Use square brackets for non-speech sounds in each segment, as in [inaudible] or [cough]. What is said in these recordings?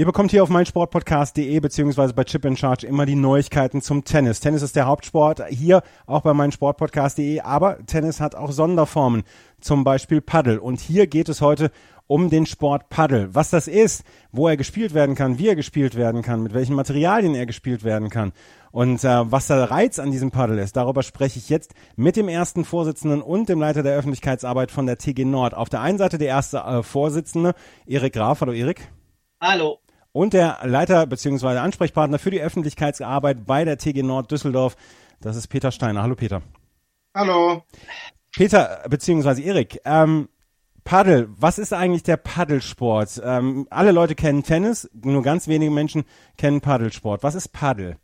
Ihr bekommt hier auf meinsportpodcast.de beziehungsweise bei Chip in Charge immer die Neuigkeiten zum Tennis. Tennis ist der Hauptsport, hier auch bei meinsportpodcast.de, aber Tennis hat auch Sonderformen, zum Beispiel Paddle. Und hier geht es heute um den Sport Paddle. Was das ist, wo er gespielt werden kann, wie er gespielt werden kann, mit welchen Materialien er gespielt werden kann und äh, was der Reiz an diesem Paddle ist. Darüber spreche ich jetzt mit dem ersten Vorsitzenden und dem Leiter der Öffentlichkeitsarbeit von der TG Nord. Auf der einen Seite der erste äh, Vorsitzende, Erik Graf. Hallo Erik. Hallo. Und der Leiter bzw. Ansprechpartner für die Öffentlichkeitsarbeit bei der TG Nord Düsseldorf. Das ist Peter Steiner. Hallo Peter. Hallo. Peter bzw. Erik, ähm, Paddel, was ist eigentlich der Paddelsport? Ähm, alle Leute kennen Tennis, nur ganz wenige Menschen kennen Paddelsport. Was ist Paddel?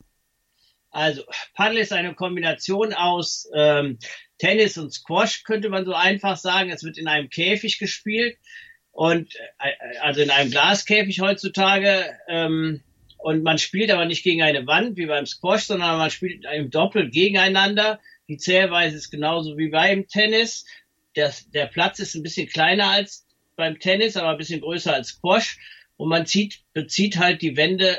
Also, Paddel ist eine Kombination aus ähm, Tennis und Squash, könnte man so einfach sagen. Es wird in einem Käfig gespielt und äh, also in einem Glaskäfig heutzutage. Ähm, und man spielt aber nicht gegen eine Wand wie beim Squash, sondern man spielt im Doppel gegeneinander. Die Zählweise ist genauso wie beim Tennis der, der Platz ist ein bisschen kleiner als beim Tennis, aber ein bisschen größer als Squash. Und man zieht, bezieht halt die Wände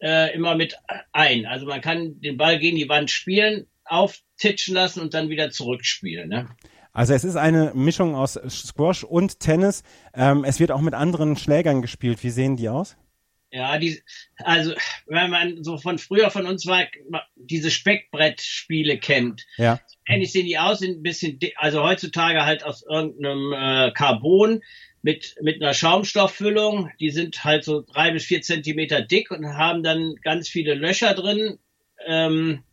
äh, immer mit ein. Also man kann den Ball gegen die Wand spielen, auftitschen lassen und dann wieder zurückspielen. Ne? Also es ist eine Mischung aus Squash und Tennis. Ähm, es wird auch mit anderen Schlägern gespielt. Wie sehen die aus? Ja, die, also wenn man so von früher von uns war, diese Speckbrettspiele kennt. Ja. Ähnlich sehen die aus, sind ein bisschen, also heutzutage halt aus irgendeinem äh, Carbon mit, mit einer Schaumstofffüllung. Die sind halt so drei bis vier Zentimeter dick und haben dann ganz viele Löcher drin, ähm,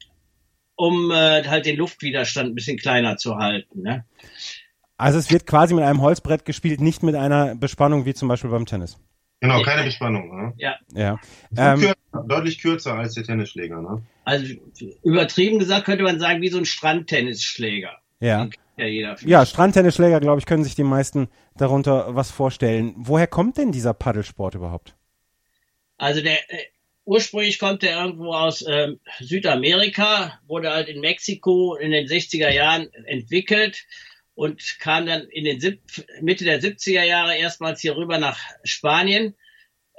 um äh, halt den Luftwiderstand ein bisschen kleiner zu halten. Ne? Also es wird quasi mit einem Holzbrett gespielt, nicht mit einer Bespannung wie zum Beispiel beim Tennis. Genau, keine Bespannung. Ne? Ja. Ja. Ähm, kürzer, deutlich kürzer als der Tennisschläger. Ne? Also übertrieben gesagt könnte man sagen, wie so ein Strandtennisschläger. Ja. Ja, ja, Strandtennisschläger, glaube ich, können sich die meisten darunter was vorstellen. Woher kommt denn dieser Paddelsport überhaupt? Also der äh, ursprünglich kommt der irgendwo aus äh, Südamerika, wurde halt in Mexiko in den 60er Jahren entwickelt und kam dann in den Sieb Mitte der 70er Jahre erstmals hier rüber nach Spanien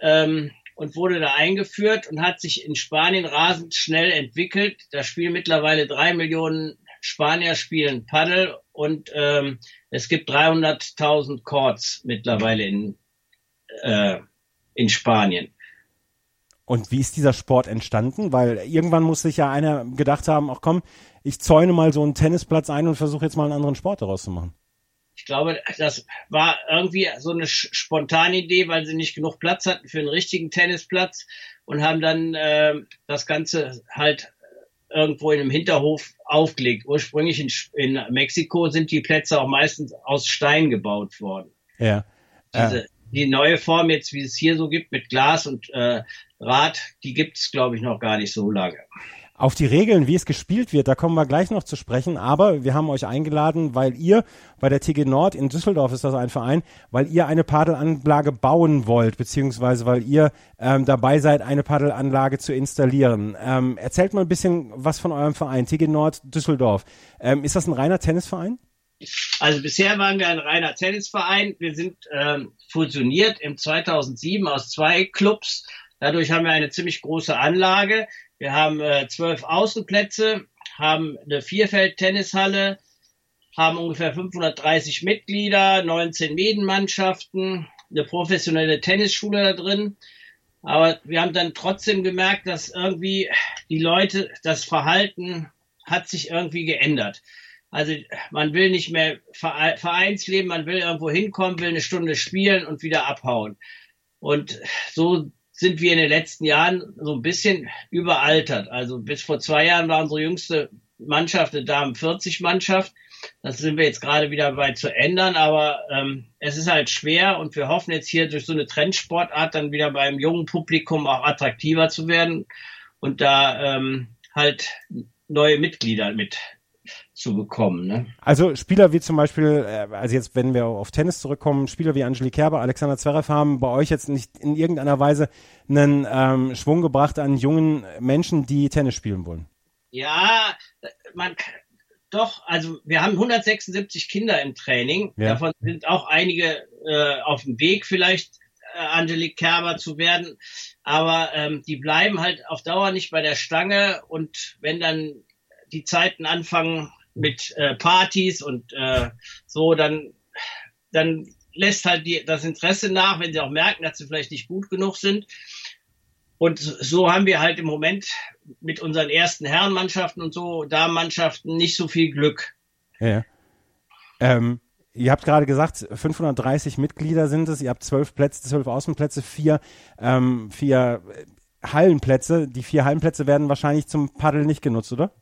ähm, und wurde da eingeführt und hat sich in Spanien rasend schnell entwickelt. Da spielen mittlerweile drei Millionen Spanier spielen Paddel und ähm, es gibt 300.000 Courts mittlerweile in, äh, in Spanien. Und wie ist dieser Sport entstanden? Weil irgendwann muss sich ja einer gedacht haben, ach komm, ich zäune mal so einen Tennisplatz ein und versuche jetzt mal einen anderen Sport daraus zu machen. Ich glaube, das war irgendwie so eine spontane Idee, weil sie nicht genug Platz hatten für einen richtigen Tennisplatz und haben dann äh, das Ganze halt irgendwo in einem Hinterhof aufgelegt. Ursprünglich in, in Mexiko sind die Plätze auch meistens aus Stein gebaut worden. Ja. Diese, die neue Form jetzt, wie es hier so gibt, mit Glas und äh, Rad, die gibt's, glaube ich, noch gar nicht so lange. Auf die Regeln, wie es gespielt wird, da kommen wir gleich noch zu sprechen. Aber wir haben euch eingeladen, weil ihr bei der TG Nord in Düsseldorf ist das ein Verein, weil ihr eine Paddelanlage bauen wollt, beziehungsweise weil ihr ähm, dabei seid, eine Paddelanlage zu installieren. Ähm, erzählt mal ein bisschen was von eurem Verein, TG Nord Düsseldorf. Ähm, ist das ein reiner Tennisverein? Also bisher waren wir ein reiner Tennisverein. Wir sind ähm, fusioniert im 2007 aus zwei Clubs. Dadurch haben wir eine ziemlich große Anlage. Wir haben äh, zwölf Außenplätze, haben eine Vierfeld-Tennishalle, haben ungefähr 530 Mitglieder, 19 Medenmannschaften, eine professionelle Tennisschule da drin. Aber wir haben dann trotzdem gemerkt, dass irgendwie die Leute, das Verhalten hat sich irgendwie geändert. Also man will nicht mehr Vereinsleben, man will irgendwo hinkommen, will eine Stunde spielen und wieder abhauen. Und so sind wir in den letzten Jahren so ein bisschen überaltert. Also bis vor zwei Jahren war unsere jüngste Mannschaft eine Damen 40 Mannschaft. Das sind wir jetzt gerade wieder bei zu ändern, aber ähm, es ist halt schwer und wir hoffen jetzt hier durch so eine Trendsportart dann wieder beim jungen Publikum auch attraktiver zu werden und da ähm, halt neue Mitglieder mit zu bekommen. Ne? Also Spieler wie zum Beispiel, äh, also jetzt, wenn wir auf Tennis zurückkommen, Spieler wie Angelique Kerber, Alexander Zverev haben bei euch jetzt nicht in irgendeiner Weise einen ähm, Schwung gebracht an jungen Menschen, die Tennis spielen wollen. Ja, man doch, also wir haben 176 Kinder im Training. Ja. Davon sind auch einige äh, auf dem Weg, vielleicht äh, Angelique Kerber zu werden. Aber ähm, die bleiben halt auf Dauer nicht bei der Stange. Und wenn dann die Zeiten anfangen, mit äh, Partys und äh, so, dann, dann lässt halt die, das Interesse nach, wenn sie auch merken, dass sie vielleicht nicht gut genug sind. Und so haben wir halt im Moment mit unseren ersten Herrenmannschaften und so Damenmannschaften nicht so viel Glück. Ja. Ähm, ihr habt gerade gesagt, 530 Mitglieder sind es. Ihr habt zwölf Plätze, zwölf Außenplätze, vier, ähm, vier Hallenplätze. Die vier Hallenplätze werden wahrscheinlich zum Paddel nicht genutzt, oder?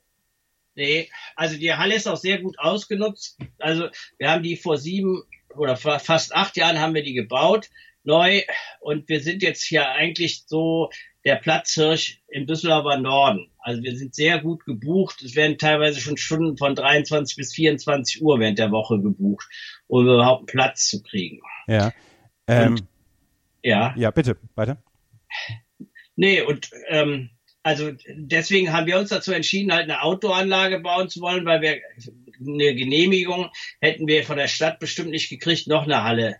Nee, also die Halle ist auch sehr gut ausgenutzt. Also wir haben die vor sieben oder fast acht Jahren haben wir die gebaut, neu. Und wir sind jetzt hier eigentlich so der Platzhirsch im Düsseldorfer Norden. Also wir sind sehr gut gebucht. Es werden teilweise schon Stunden von 23 bis 24 Uhr während der Woche gebucht, um überhaupt einen Platz zu kriegen. Ja. Ähm, und, ja. Ja, bitte, weiter. Nee, und ähm, also deswegen haben wir uns dazu entschieden, halt eine Outdoor-Anlage bauen zu wollen, weil wir eine Genehmigung hätten wir von der Stadt bestimmt nicht gekriegt, noch eine Halle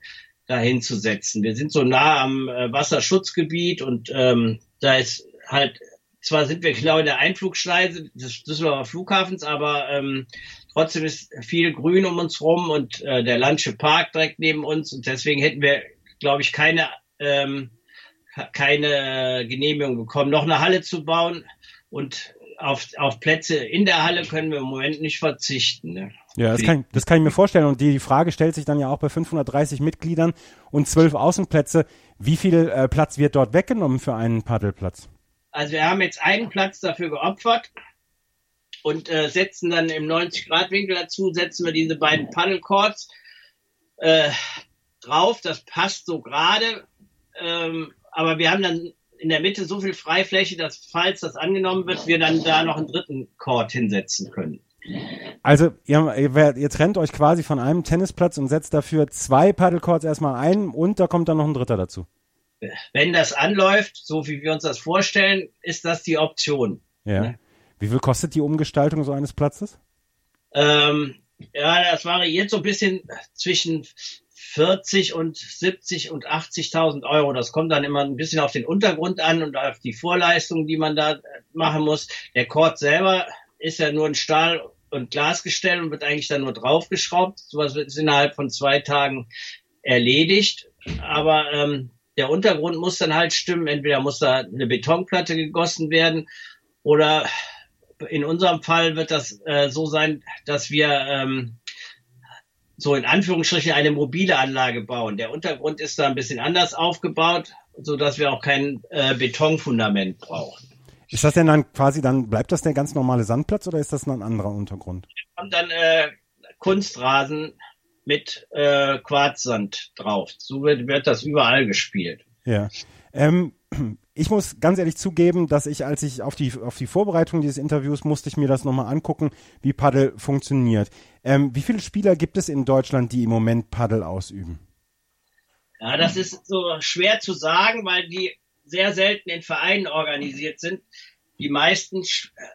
dahin zu setzen. Wir sind so nah am äh, Wasserschutzgebiet und ähm, da ist halt, zwar sind wir genau in der Einflugschneise des Düsseldorfer Flughafens, aber ähm, trotzdem ist viel Grün um uns rum und äh, der Landsche Park direkt neben uns und deswegen hätten wir, glaube ich, keine ähm, keine Genehmigung bekommen, noch eine Halle zu bauen. Und auf, auf Plätze in der Halle können wir im Moment nicht verzichten. Ne? Ja, das kann, das kann ich mir vorstellen. Und die, die Frage stellt sich dann ja auch bei 530 Mitgliedern und zwölf Außenplätze. Wie viel äh, Platz wird dort weggenommen für einen Paddelplatz? Also wir haben jetzt einen Platz dafür geopfert und äh, setzen dann im 90-Grad-Winkel dazu, setzen wir diese beiden Paddlecourts äh, drauf. Das passt so gerade. Ähm, aber wir haben dann in der Mitte so viel Freifläche, dass falls das angenommen wird, wir dann da noch einen dritten Court hinsetzen können. Also ihr, ihr, trennt euch quasi von einem Tennisplatz und setzt dafür zwei Paddlecourts erstmal ein und da kommt dann noch ein dritter dazu. Wenn das anläuft, so wie wir uns das vorstellen, ist das die Option. Ja. Ne? Wie viel kostet die Umgestaltung so eines Platzes? Ähm, ja, das variiert so ein bisschen zwischen 40 und 70 und 80.000 Euro. Das kommt dann immer ein bisschen auf den Untergrund an und auf die Vorleistungen, die man da machen muss. Der Chord selber ist ja nur ein Stahl- und Glasgestell und wird eigentlich dann nur draufgeschraubt. Sowas wird innerhalb von zwei Tagen erledigt. Aber ähm, der Untergrund muss dann halt stimmen. Entweder muss da eine Betonplatte gegossen werden oder in unserem Fall wird das äh, so sein, dass wir ähm, so in Anführungsstrichen eine mobile Anlage bauen. Der Untergrund ist da ein bisschen anders aufgebaut, so dass wir auch kein äh, Betonfundament brauchen. Ist das denn dann quasi, dann bleibt das der ganz normale Sandplatz oder ist das ein anderer Untergrund? Wir haben dann äh, Kunstrasen mit äh, Quarzsand drauf. So wird, wird das überall gespielt. Ja. Ähm, ich muss ganz ehrlich zugeben, dass ich, als ich auf die, auf die Vorbereitung dieses Interviews musste ich mir das nochmal angucken, wie Paddel funktioniert. Ähm, wie viele Spieler gibt es in Deutschland, die im Moment Paddel ausüben? Ja, das ist so schwer zu sagen, weil die sehr selten in Vereinen organisiert sind. Die meisten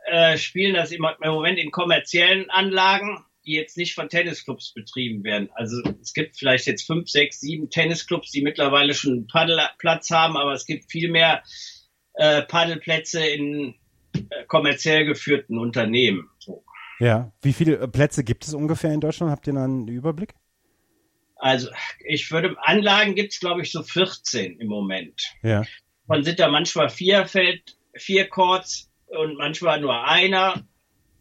äh, spielen das im Moment in kommerziellen Anlagen die jetzt nicht von Tennisclubs betrieben werden. Also es gibt vielleicht jetzt fünf, sechs, sieben Tennisclubs, die mittlerweile schon einen Paddelplatz haben, aber es gibt viel mehr äh, Paddelplätze in äh, kommerziell geführten Unternehmen. So. Ja, wie viele äh, Plätze gibt es ungefähr in Deutschland? Habt ihr da einen Überblick? Also ich würde, Anlagen gibt es glaube ich so 14 im Moment. Ja. Von sind da manchmal vier Feld, vier Courts und manchmal nur einer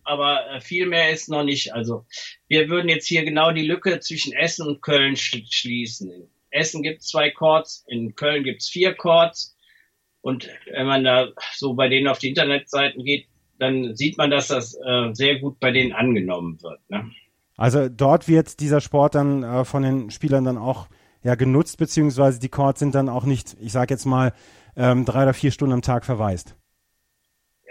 aber äh, viel mehr ist noch nicht. Also wir würden jetzt hier genau die Lücke zwischen Essen und Köln schließen. In Essen gibt es zwei Chords, in Köln gibt es vier Chords. Und wenn man da so bei denen auf die Internetseiten geht, dann sieht man, dass das äh, sehr gut bei denen angenommen wird. Ne? Also dort wird dieser Sport dann äh, von den Spielern dann auch ja genutzt, beziehungsweise die Courts sind dann auch nicht, ich sage jetzt mal, ähm, drei oder vier Stunden am Tag verwaist.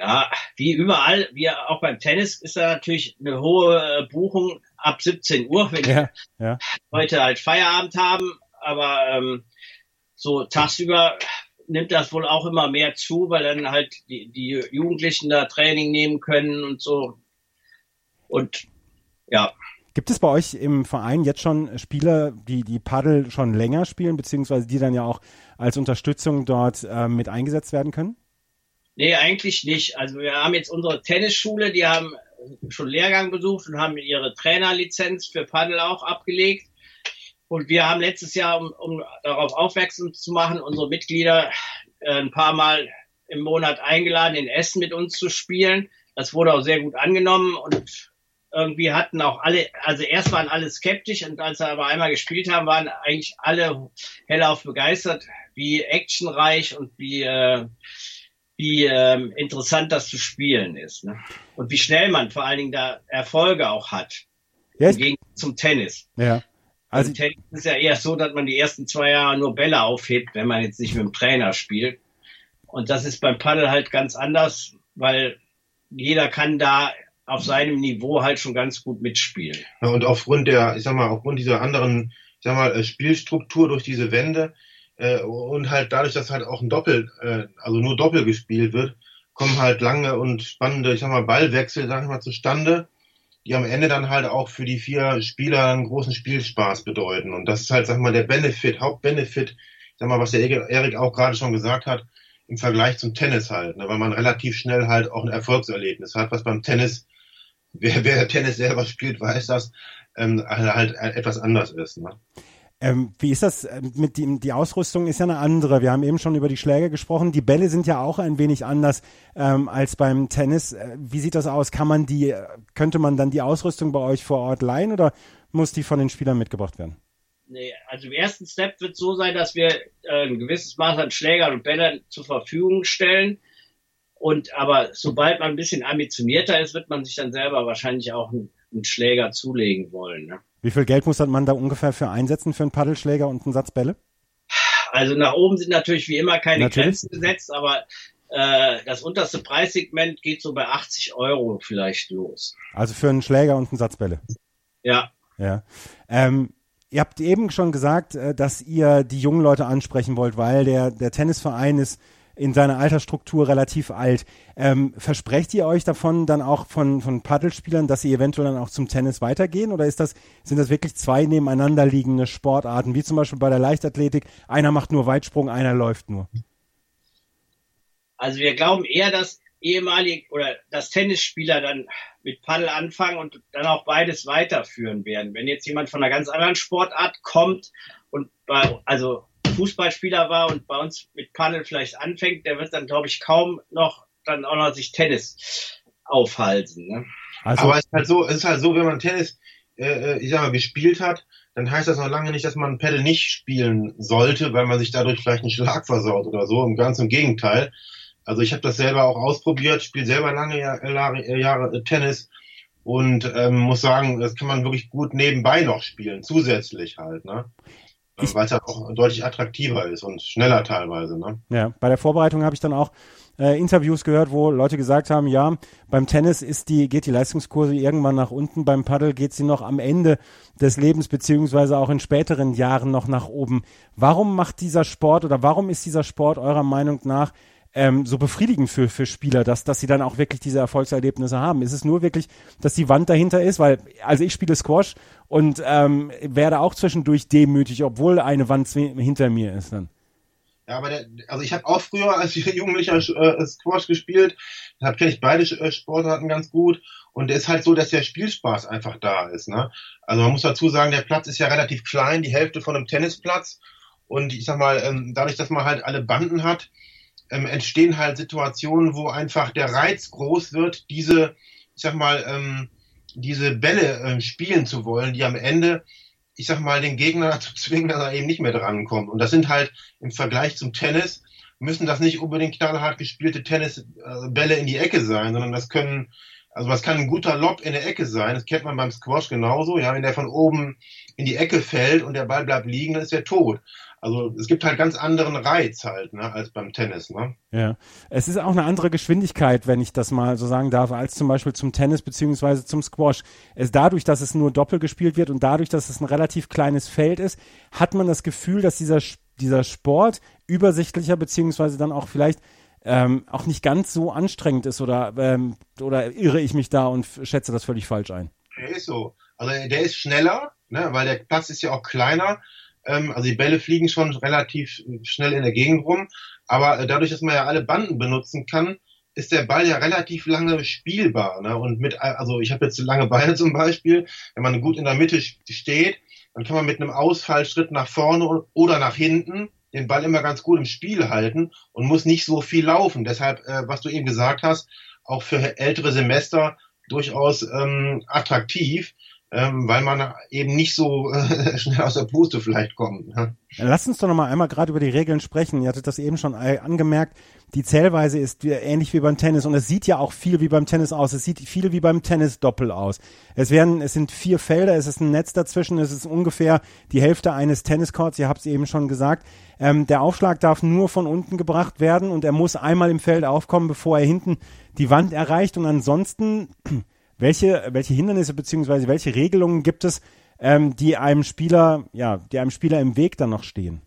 Ja, wie überall, wie auch beim Tennis ist da natürlich eine hohe äh, Buchung ab 17 Uhr, wenn ja, ja. Leute halt Feierabend haben. Aber ähm, so tagsüber nimmt das wohl auch immer mehr zu, weil dann halt die, die Jugendlichen da Training nehmen können und so. Und ja. Gibt es bei euch im Verein jetzt schon Spieler, die die Paddel schon länger spielen, beziehungsweise die dann ja auch als Unterstützung dort äh, mit eingesetzt werden können? Nee, eigentlich nicht. Also wir haben jetzt unsere Tennisschule, die haben schon Lehrgang besucht und haben ihre Trainerlizenz für Paddel auch abgelegt. Und wir haben letztes Jahr, um, um darauf aufmerksam zu machen, unsere Mitglieder äh, ein paar Mal im Monat eingeladen, in Essen mit uns zu spielen. Das wurde auch sehr gut angenommen und irgendwie hatten auch alle, also erst waren alle skeptisch und als wir aber einmal gespielt haben, waren eigentlich alle hellauf begeistert, wie actionreich und wie äh, wie ähm, interessant das zu spielen ist. Ne? Und wie schnell man vor allen Dingen da Erfolge auch hat. Ja, Im Gegensatz zum Tennis. Ja. Also, also Tennis ist ja eher so, dass man die ersten zwei Jahre nur Bälle aufhebt, wenn man jetzt nicht mit dem Trainer spielt. Und das ist beim Paddel halt ganz anders, weil jeder kann da auf seinem Niveau halt schon ganz gut mitspielen. Ja, und aufgrund der, ich sag mal, aufgrund dieser anderen, ich sag mal, äh, Spielstruktur durch diese Wände, äh, und halt dadurch, dass halt auch ein Doppel, äh, also nur Doppel gespielt wird, kommen halt lange und spannende, ich sag mal, Ballwechsel, sag ich mal, zustande, die am Ende dann halt auch für die vier Spieler einen großen Spielspaß bedeuten. Und das ist halt, sag mal, der Benefit, Hauptbenefit, sag mal, was der Erik auch gerade schon gesagt hat, im Vergleich zum Tennis halt, ne, weil man relativ schnell halt auch ein Erfolgserlebnis hat, was beim Tennis, wer, wer Tennis selber spielt, weiß das, ähm, halt etwas anders ist. Ne? Ähm, wie ist das äh, mit dem, die Ausrüstung ist ja eine andere. Wir haben eben schon über die Schläge gesprochen. Die Bälle sind ja auch ein wenig anders ähm, als beim Tennis. Äh, wie sieht das aus? Kann man die, könnte man dann die Ausrüstung bei euch vor Ort leihen oder muss die von den Spielern mitgebracht werden? Nee, also im ersten Step wird es so sein, dass wir äh, ein gewisses Maß an Schlägern und Bällern zur Verfügung stellen. Und aber sobald man ein bisschen ambitionierter ist, wird man sich dann selber wahrscheinlich auch einen, einen Schläger zulegen wollen. Ne? Wie viel Geld muss man da ungefähr für einsetzen für einen Paddelschläger und einen Satz Bälle? Also nach oben sind natürlich wie immer keine natürlich. Grenzen gesetzt, aber äh, das unterste Preissegment geht so bei 80 Euro vielleicht los. Also für einen Schläger und einen Satz Bälle? Ja. Ja. Ähm, ihr habt eben schon gesagt, äh, dass ihr die jungen Leute ansprechen wollt, weil der, der Tennisverein ist in seiner Altersstruktur relativ alt. Ähm, versprecht ihr euch davon dann auch von, von Paddelspielern, dass sie eventuell dann auch zum Tennis weitergehen? Oder ist das, sind das wirklich zwei nebeneinander liegende Sportarten, wie zum Beispiel bei der Leichtathletik? Einer macht nur Weitsprung, einer läuft nur. Also wir glauben eher, dass ehemalige oder dass Tennisspieler dann mit Paddel anfangen und dann auch beides weiterführen werden. Wenn jetzt jemand von einer ganz anderen Sportart kommt und bei, also Fußballspieler war und bei uns mit Paddel vielleicht anfängt, der wird dann, glaube ich, kaum noch dann auch noch sich Tennis aufhalten. Ne? Also, Aber es ist halt so, es ist halt so, wenn man Tennis, äh, äh, ich sag mal, gespielt hat, dann heißt das noch lange nicht, dass man Paddel nicht spielen sollte, weil man sich dadurch vielleicht einen Schlag versaut oder so. Im ganz im Gegenteil. Also ich habe das selber auch ausprobiert, spiele selber lange Jahre, Jahre Tennis und ähm, muss sagen, das kann man wirklich gut nebenbei noch spielen, zusätzlich halt. Ne? Weil es ja auch deutlich attraktiver ist und schneller teilweise. Ne? Ja, bei der Vorbereitung habe ich dann auch äh, Interviews gehört, wo Leute gesagt haben, ja, beim Tennis ist die, geht die Leistungskurse irgendwann nach unten, beim Paddel geht sie noch am Ende des Lebens beziehungsweise auch in späteren Jahren noch nach oben. Warum macht dieser Sport oder warum ist dieser Sport eurer Meinung nach ähm, so befriedigend für, für Spieler, dass, dass sie dann auch wirklich diese Erfolgserlebnisse haben? Ist es nur wirklich, dass die Wand dahinter ist? Weil, also ich spiele Squash und ähm, werde auch zwischendurch demütig, obwohl eine Wand hinter mir ist dann. Ja, aber der, also ich habe auch früher als [laughs] Jugendlicher äh, Squash gespielt, da kenne ich beide äh, Sportarten ganz gut und es ist halt so, dass der Spielspaß einfach da ist. Ne? Also man muss dazu sagen, der Platz ist ja relativ klein, die Hälfte von einem Tennisplatz und ich sag mal, ähm, dadurch, dass man halt alle Banden hat, ähm, entstehen halt Situationen, wo einfach der Reiz groß wird, diese, ich sag mal, ähm, diese Bälle äh, spielen zu wollen, die am Ende, ich sag mal, den Gegner [laughs] dazu zwingen, dass er eben nicht mehr drankommt. Und das sind halt im Vergleich zum Tennis, müssen das nicht unbedingt knallhart gespielte Tennisbälle in die Ecke sein, sondern das können Also was kann ein guter Lob in der Ecke sein? Das kennt man beim Squash genauso. Ja, wenn der von oben in die Ecke fällt und der Ball bleibt liegen, dann ist er tot. Also es gibt halt ganz anderen Reiz halt, ne, als beim Tennis, ne? Ja. Es ist auch eine andere Geschwindigkeit, wenn ich das mal so sagen darf, als zum Beispiel zum Tennis beziehungsweise zum Squash. Es dadurch, dass es nur doppel gespielt wird und dadurch, dass es ein relativ kleines Feld ist, hat man das Gefühl, dass dieser, dieser Sport übersichtlicher beziehungsweise dann auch vielleicht ähm, auch nicht ganz so anstrengend ist oder, ähm, oder irre ich mich da und schätze das völlig falsch ein? Der ist so. Also der ist schneller, ne, weil der Platz ist ja auch kleiner ähm, also die Bälle fliegen schon relativ schnell in der Gegend rum. Aber äh, dadurch, dass man ja alle Banden benutzen kann, ist der Ball ja relativ lange spielbar. Ne? Und mit, also ich habe jetzt lange Beine [laughs] zum Beispiel, wenn man gut in der Mitte steht, dann kann man mit einem Ausfallschritt nach vorne oder nach hinten den Ball immer ganz gut im Spiel halten und muss nicht so viel laufen. Deshalb, äh, was du eben gesagt hast, auch für ältere Semester durchaus ähm, attraktiv, ähm, weil man eben nicht so äh, [laughs] schnell aus der Puste vielleicht kommt. Ne? Lass uns doch noch mal einmal gerade über die Regeln sprechen. Ihr hattet das eben schon angemerkt. Die Zählweise ist ähnlich wie beim Tennis und es sieht ja auch viel wie beim Tennis aus. Es sieht viel wie beim Tennis doppel aus. Es werden, es sind vier Felder, es ist ein Netz dazwischen, es ist ungefähr die Hälfte eines Tenniscourts. Ihr habt es eben schon gesagt. Ähm, der Aufschlag darf nur von unten gebracht werden und er muss einmal im Feld aufkommen, bevor er hinten die Wand erreicht und ansonsten welche, welche Hindernisse beziehungsweise welche Regelungen gibt es, ähm, die einem Spieler, ja, die einem Spieler im Weg dann noch stehen?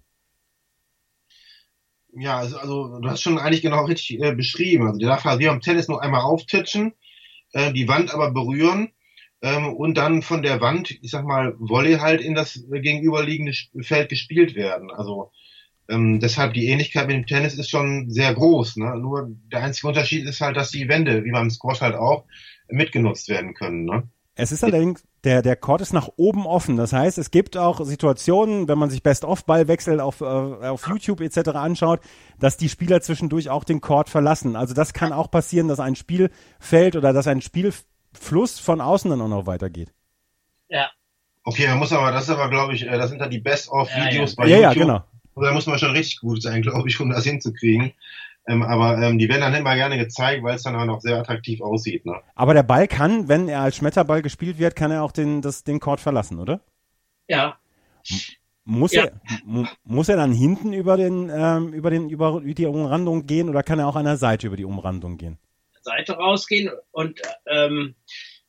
Ja, also, also du hast schon eigentlich genau richtig äh, beschrieben. Also der darf halt wie am Tennis nur einmal auftitschen, äh, die Wand aber berühren ähm, und dann von der Wand, ich sag mal, Volley halt in das gegenüberliegende Feld gespielt werden. Also ähm, deshalb die Ähnlichkeit mit dem Tennis ist schon sehr groß. Ne? Nur der einzige Unterschied ist halt, dass die Wände, wie beim Squash halt auch, mitgenutzt werden können. Ne? Es ist allerdings, der, der Court ist nach oben offen. Das heißt, es gibt auch Situationen, wenn man sich Best-of-Ballwechsel auf, äh, auf YouTube etc. anschaut, dass die Spieler zwischendurch auch den Court verlassen. Also das kann auch passieren, dass ein Spiel fällt oder dass ein Spielfluss von außen dann auch noch weitergeht. Ja. Okay, man muss aber, das ist aber, glaube ich, äh, das sind dann die Best-of-Videos ja, ja. bei ja, YouTube. Ja, genau. Und da muss man schon richtig gut sein, glaube ich, um das hinzukriegen. Ähm, aber ähm, die werden dann immer gerne gezeigt, weil es dann auch noch sehr attraktiv aussieht. Ne? Aber der Ball kann, wenn er als Schmetterball gespielt wird, kann er auch den, das, den Court verlassen, oder? Ja. Muss, ja. Er, muss er dann hinten über, den, ähm, über, den, über die Umrandung gehen oder kann er auch an der Seite über die Umrandung gehen? Seite rausgehen und ähm,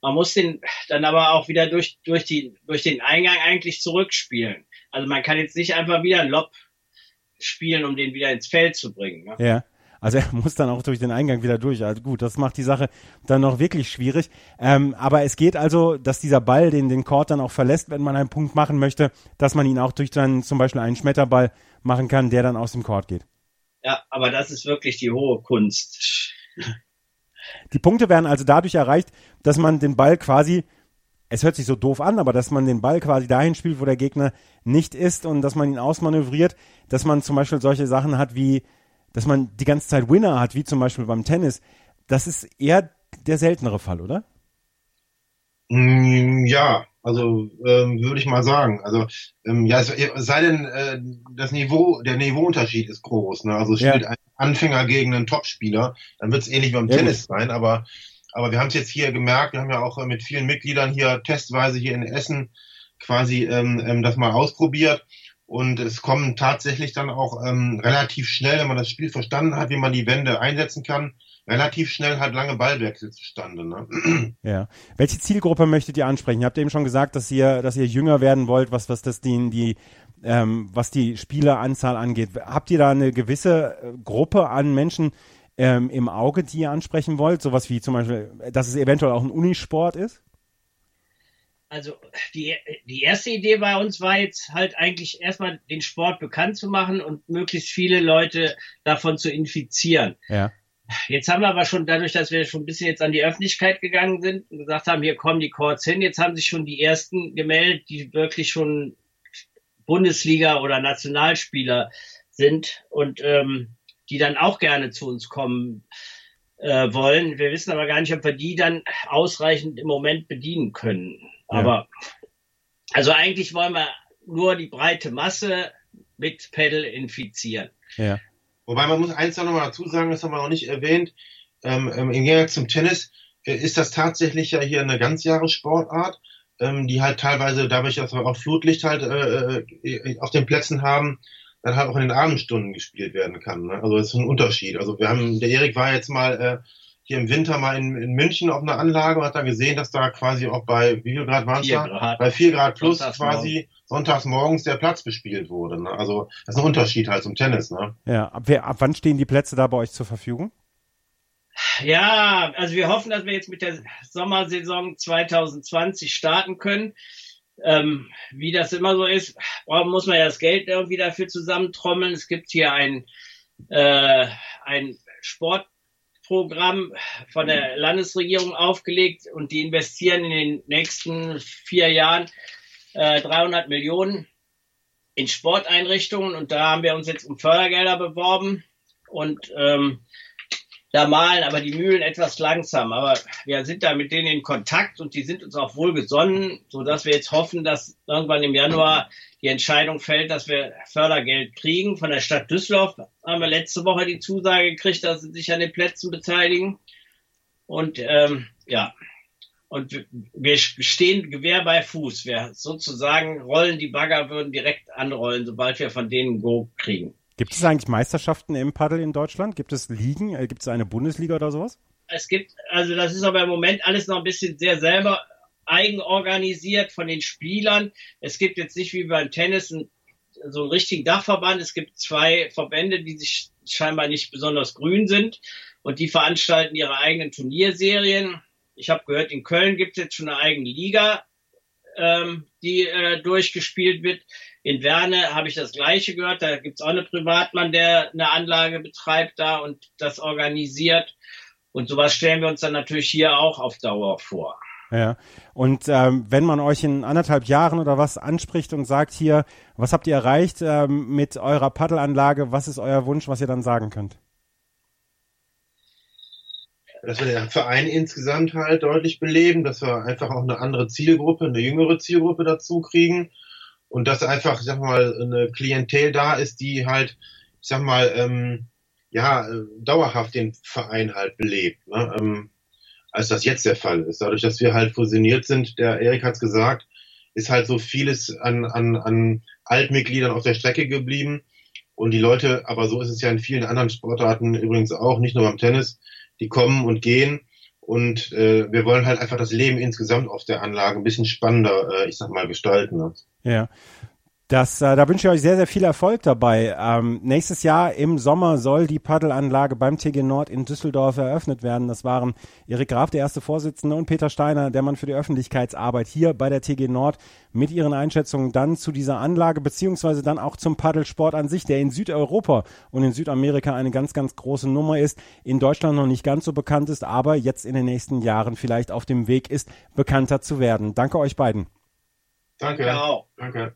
man muss den dann aber auch wieder durch, durch, die, durch den Eingang eigentlich zurückspielen. Also man kann jetzt nicht einfach wieder einen Lob spielen, um den wieder ins Feld zu bringen. Ne? Ja. Also er [laughs] muss dann auch durch den Eingang wieder durch. Also gut, das macht die Sache dann noch wirklich schwierig. Ähm, aber es geht also, dass dieser Ball den, den Court dann auch verlässt, wenn man einen Punkt machen möchte, dass man ihn auch durch dann zum Beispiel einen Schmetterball machen kann, der dann aus dem Court geht. Ja, aber das ist wirklich die hohe Kunst. Die Punkte werden also dadurch erreicht, dass man den Ball quasi, es hört sich so doof an, aber dass man den Ball quasi dahin spielt, wo der Gegner nicht ist und dass man ihn ausmanövriert, dass man zum Beispiel solche Sachen hat wie dass man die ganze Zeit Winner hat, wie zum Beispiel beim Tennis, das ist eher der seltenere Fall, oder? Mm, ja, also ähm, würde ich mal sagen. Also ähm, ja, es, sei denn, äh, das Niveau, der Niveauunterschied ist groß. Ne? Also spielt ja. ein Anfänger gegen einen Topspieler, dann wird es ähnlich wie beim ja, Tennis gut. sein. Aber aber wir haben es jetzt hier gemerkt. Wir haben ja auch äh, mit vielen Mitgliedern hier testweise hier in Essen quasi ähm, ähm, das mal ausprobiert. Und es kommen tatsächlich dann auch ähm, relativ schnell, wenn man das Spiel verstanden hat, wie man die Wände einsetzen kann, relativ schnell halt lange Ballwechsel zustande. Ne? [clears throat] Ja. Welche Zielgruppe möchtet ihr ansprechen? Ihr habt eben schon gesagt, dass ihr, dass ihr jünger werden wollt, was, was das die, die ähm, was die Spieleranzahl angeht. Habt ihr da eine gewisse äh, Gruppe an Menschen ähm, im Auge, die ihr ansprechen wollt? Sowas wie zum Beispiel, dass es eventuell auch ein Unisport ist? Also die, die erste Idee bei uns war jetzt halt eigentlich erstmal den Sport bekannt zu machen und möglichst viele Leute davon zu infizieren. Ja. Jetzt haben wir aber schon dadurch, dass wir schon ein bisschen jetzt an die Öffentlichkeit gegangen sind und gesagt haben, hier kommen die Courts hin, jetzt haben sich schon die ersten gemeldet, die wirklich schon Bundesliga oder Nationalspieler sind und ähm, die dann auch gerne zu uns kommen äh, wollen. Wir wissen aber gar nicht, ob wir die dann ausreichend im Moment bedienen können. Aber also eigentlich wollen wir nur die breite Masse mit Pedal infizieren. Ja. Wobei man muss eins noch mal dazu sagen, das haben wir noch nicht erwähnt, ähm, ähm, im Gegensatz zum Tennis ist das tatsächlich ja hier eine Ganzjahressportart, ähm, die halt teilweise dadurch, dass wir auch Flutlicht halt äh, äh, auf den Plätzen haben, dann halt auch in den Abendstunden gespielt werden kann. Ne? Also das ist ein Unterschied. Also wir haben, der Erik war jetzt mal äh, hier im Winter mal in, in München auf einer Anlage und hat da gesehen, dass da quasi auch bei, wie viel Grad waren es da? Bei vier Grad plus sonntags quasi sonntags morgens der Platz bespielt wurde. Ne? Also das ist ein Unterschied halt zum Tennis. Ne? Ja, ab, wer, ab wann stehen die Plätze da bei euch zur Verfügung? Ja, also wir hoffen, dass wir jetzt mit der Sommersaison 2020 starten können. Ähm, wie das immer so ist, muss man ja das Geld irgendwie dafür zusammentrommeln. Es gibt hier ein, äh, ein Sportprogramm von der Landesregierung aufgelegt und die investieren in den nächsten vier Jahren äh, 300 Millionen in Sporteinrichtungen. Und da haben wir uns jetzt um Fördergelder beworben. Und ähm, da malen aber die Mühlen etwas langsam. Aber wir sind da mit denen in Kontakt und die sind uns auch wohlgesonnen, sodass wir jetzt hoffen, dass irgendwann im Januar die Entscheidung fällt, dass wir Fördergeld kriegen. Von der Stadt Düsseldorf haben wir letzte Woche die Zusage gekriegt, dass sie sich an den Plätzen beteiligen. Und ähm, ja, und wir stehen Gewehr bei Fuß. Wir sozusagen rollen die Bagger, würden direkt anrollen, sobald wir von denen Go kriegen. Gibt es eigentlich Meisterschaften im Paddel in Deutschland? Gibt es Ligen? Äh, gibt es eine Bundesliga oder sowas? Es gibt, also das ist aber im Moment alles noch ein bisschen sehr selber eigenorganisiert von den Spielern. Es gibt jetzt nicht wie beim Tennis ein, so einen richtigen Dachverband. Es gibt zwei Verbände, die sich scheinbar nicht besonders grün sind und die veranstalten ihre eigenen Turnierserien. Ich habe gehört, in Köln gibt es jetzt schon eine eigene Liga, ähm, die äh, durchgespielt wird. In Werne habe ich das Gleiche gehört. Da gibt es auch eine Privatmann, der eine Anlage betreibt da und das organisiert. Und sowas stellen wir uns dann natürlich hier auch auf Dauer vor. Ja, und ähm, wenn man euch in anderthalb Jahren oder was anspricht und sagt hier, was habt ihr erreicht ähm, mit eurer Paddelanlage, was ist euer Wunsch, was ihr dann sagen könnt? Dass wir den Verein insgesamt halt deutlich beleben, dass wir einfach auch eine andere Zielgruppe, eine jüngere Zielgruppe dazu kriegen und dass einfach, ich sag mal, eine Klientel da ist, die halt, ich sag mal, ähm, ja, dauerhaft den Verein halt belebt, ne? ähm, als das jetzt der Fall ist. Dadurch, dass wir halt fusioniert sind, der Erik hat's gesagt, ist halt so vieles an, an, an Altmitgliedern auf der Strecke geblieben. Und die Leute, aber so ist es ja in vielen anderen Sportarten übrigens auch, nicht nur beim Tennis, die kommen und gehen. Und äh, wir wollen halt einfach das Leben insgesamt auf der Anlage ein bisschen spannender, äh, ich sag mal, gestalten. Ne? Ja. Das, äh, da wünsche ich euch sehr, sehr viel Erfolg dabei. Ähm, nächstes Jahr im Sommer soll die Paddelanlage beim TG Nord in Düsseldorf eröffnet werden. Das waren Erik Graf, der erste Vorsitzende, und Peter Steiner, der Mann für die Öffentlichkeitsarbeit hier bei der TG Nord mit ihren Einschätzungen dann zu dieser Anlage beziehungsweise dann auch zum Paddelsport an sich, der in Südeuropa und in Südamerika eine ganz, ganz große Nummer ist, in Deutschland noch nicht ganz so bekannt ist, aber jetzt in den nächsten Jahren vielleicht auf dem Weg ist, bekannter zu werden. Danke euch beiden. Danke. Genau. Danke.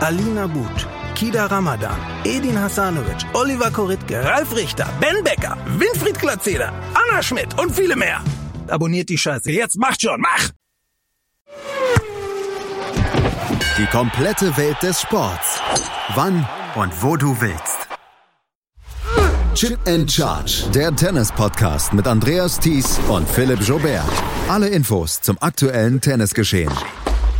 Alina But, Kida Ramadan, Edin Hasanovic, Oliver Koritke, Ralf Richter, Ben Becker, Winfried Glatzeder, Anna Schmidt und viele mehr. Abonniert die Scheiße. Jetzt macht schon, mach! Die komplette Welt des Sports. Wann und wo du willst. Chip and Charge. Der Tennis-Podcast mit Andreas Thies und Philipp Jobert. Alle Infos zum aktuellen Tennisgeschehen